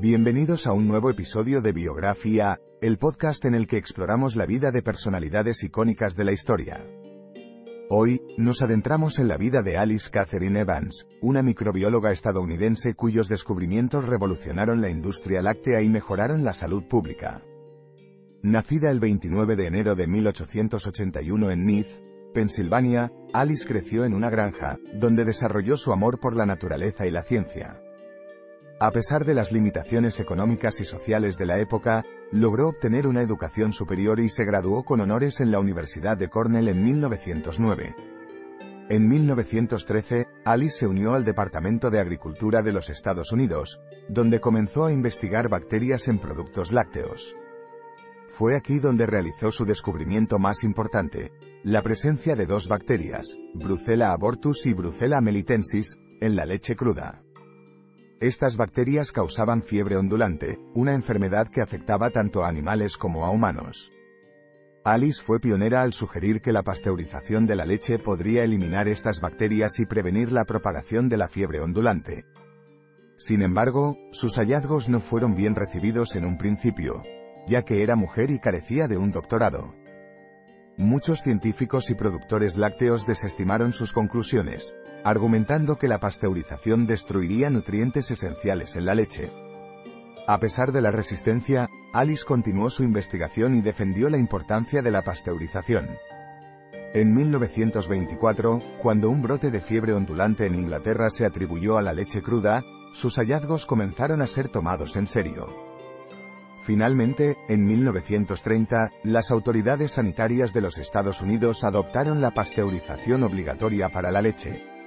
Bienvenidos a un nuevo episodio de Biografía, el podcast en el que exploramos la vida de personalidades icónicas de la historia. Hoy, nos adentramos en la vida de Alice Catherine Evans, una microbióloga estadounidense cuyos descubrimientos revolucionaron la industria láctea y mejoraron la salud pública. Nacida el 29 de enero de 1881 en Neath, Pensilvania, Alice creció en una granja, donde desarrolló su amor por la naturaleza y la ciencia. A pesar de las limitaciones económicas y sociales de la época, logró obtener una educación superior y se graduó con honores en la Universidad de Cornell en 1909. En 1913, Alice se unió al Departamento de Agricultura de los Estados Unidos, donde comenzó a investigar bacterias en productos lácteos. Fue aquí donde realizó su descubrimiento más importante, la presencia de dos bacterias, Brucella abortus y Brucella melitensis, en la leche cruda. Estas bacterias causaban fiebre ondulante, una enfermedad que afectaba tanto a animales como a humanos. Alice fue pionera al sugerir que la pasteurización de la leche podría eliminar estas bacterias y prevenir la propagación de la fiebre ondulante. Sin embargo, sus hallazgos no fueron bien recibidos en un principio, ya que era mujer y carecía de un doctorado. Muchos científicos y productores lácteos desestimaron sus conclusiones, argumentando que la pasteurización destruiría nutrientes esenciales en la leche. A pesar de la resistencia, Alice continuó su investigación y defendió la importancia de la pasteurización. En 1924, cuando un brote de fiebre ondulante en Inglaterra se atribuyó a la leche cruda, sus hallazgos comenzaron a ser tomados en serio. Finalmente, en 1930, las autoridades sanitarias de los Estados Unidos adoptaron la pasteurización obligatoria para la leche.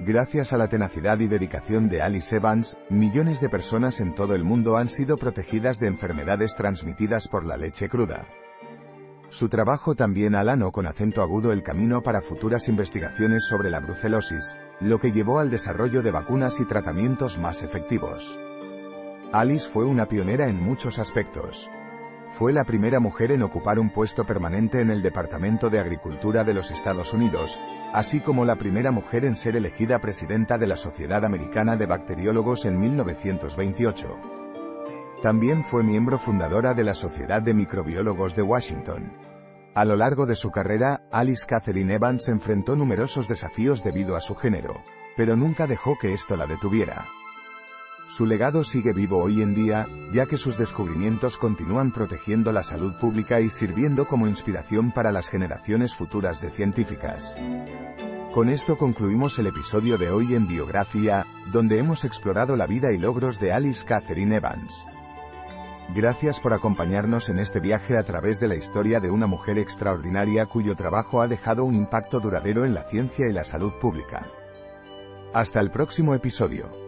Gracias a la tenacidad y dedicación de Alice Evans, millones de personas en todo el mundo han sido protegidas de enfermedades transmitidas por la leche cruda. Su trabajo también alanó con acento agudo el camino para futuras investigaciones sobre la brucelosis, lo que llevó al desarrollo de vacunas y tratamientos más efectivos. Alice fue una pionera en muchos aspectos. Fue la primera mujer en ocupar un puesto permanente en el Departamento de Agricultura de los Estados Unidos, así como la primera mujer en ser elegida presidenta de la Sociedad Americana de Bacteriólogos en 1928. También fue miembro fundadora de la Sociedad de Microbiólogos de Washington. A lo largo de su carrera, Alice Catherine Evans enfrentó numerosos desafíos debido a su género, pero nunca dejó que esto la detuviera. Su legado sigue vivo hoy en día, ya que sus descubrimientos continúan protegiendo la salud pública y sirviendo como inspiración para las generaciones futuras de científicas. Con esto concluimos el episodio de hoy en Biografía, donde hemos explorado la vida y logros de Alice Catherine Evans. Gracias por acompañarnos en este viaje a través de la historia de una mujer extraordinaria cuyo trabajo ha dejado un impacto duradero en la ciencia y la salud pública. Hasta el próximo episodio.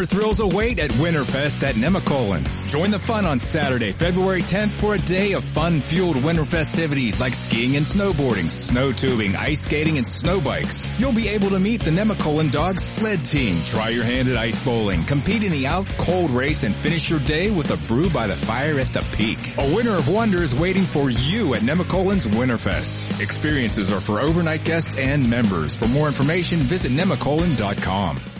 Winter thrills await at Winterfest at Nemacolin. Join the fun on Saturday, February 10th for a day of fun-fueled winter festivities like skiing and snowboarding, snow tubing, ice skating, and snow bikes. You'll be able to meet the Nemacolin Dogs sled team, try your hand at ice bowling, compete in the out cold race, and finish your day with a brew by the fire at the peak. A winter of wonders waiting for you at Nemacolin's Winterfest. Experiences are for overnight guests and members. For more information, visit nemacolin.com.